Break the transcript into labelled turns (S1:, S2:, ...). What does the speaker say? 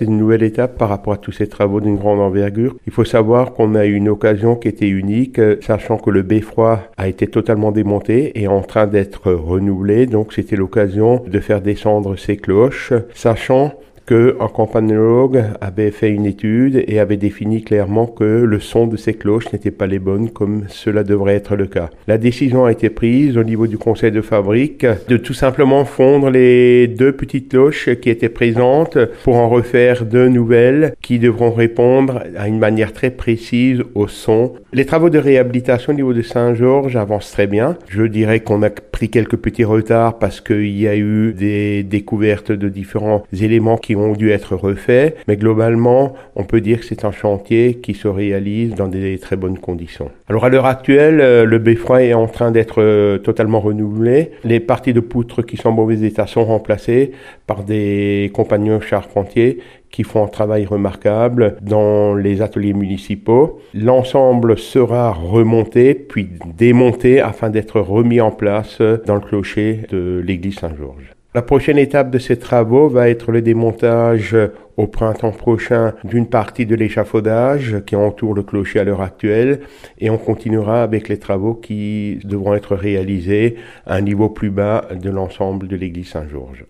S1: C'est une nouvelle étape par rapport à tous ces travaux d'une grande envergure. Il faut savoir qu'on a eu une occasion qui était unique, euh, sachant que le beffroi a été totalement démonté et en train d'être renouvelé. Donc c'était l'occasion de faire descendre ces cloches, sachant qu'un campanologue avait fait une étude et avait défini clairement que le son de ces cloches n'était pas les bonnes comme cela devrait être le cas. La décision a été prise au niveau du conseil de fabrique de tout simplement fondre les deux petites cloches qui étaient présentes pour en refaire deux nouvelles qui devront répondre à une manière très précise au son. Les travaux de réhabilitation au niveau de Saint-Georges avancent très bien. Je dirais qu'on a quelques petits retards parce qu'il y a eu des découvertes de différents éléments qui ont dû être refaits, mais globalement, on peut dire que c'est un chantier qui se réalise dans des très bonnes conditions. Alors à l'heure actuelle, euh, le beffroi est en train d'être euh, totalement renouvelé. Les parties de poutre qui sont en mauvais état sont remplacées par des compagnons charpentiers qui font un travail remarquable dans les ateliers municipaux. L'ensemble sera remonté puis démonté afin d'être remis en place dans le clocher de l'église Saint-Georges. La prochaine étape de ces travaux va être le démontage au printemps prochain d'une partie de l'échafaudage qui entoure le clocher à l'heure actuelle et on continuera avec les travaux qui devront être réalisés à un niveau plus bas de l'ensemble de l'église Saint-Georges.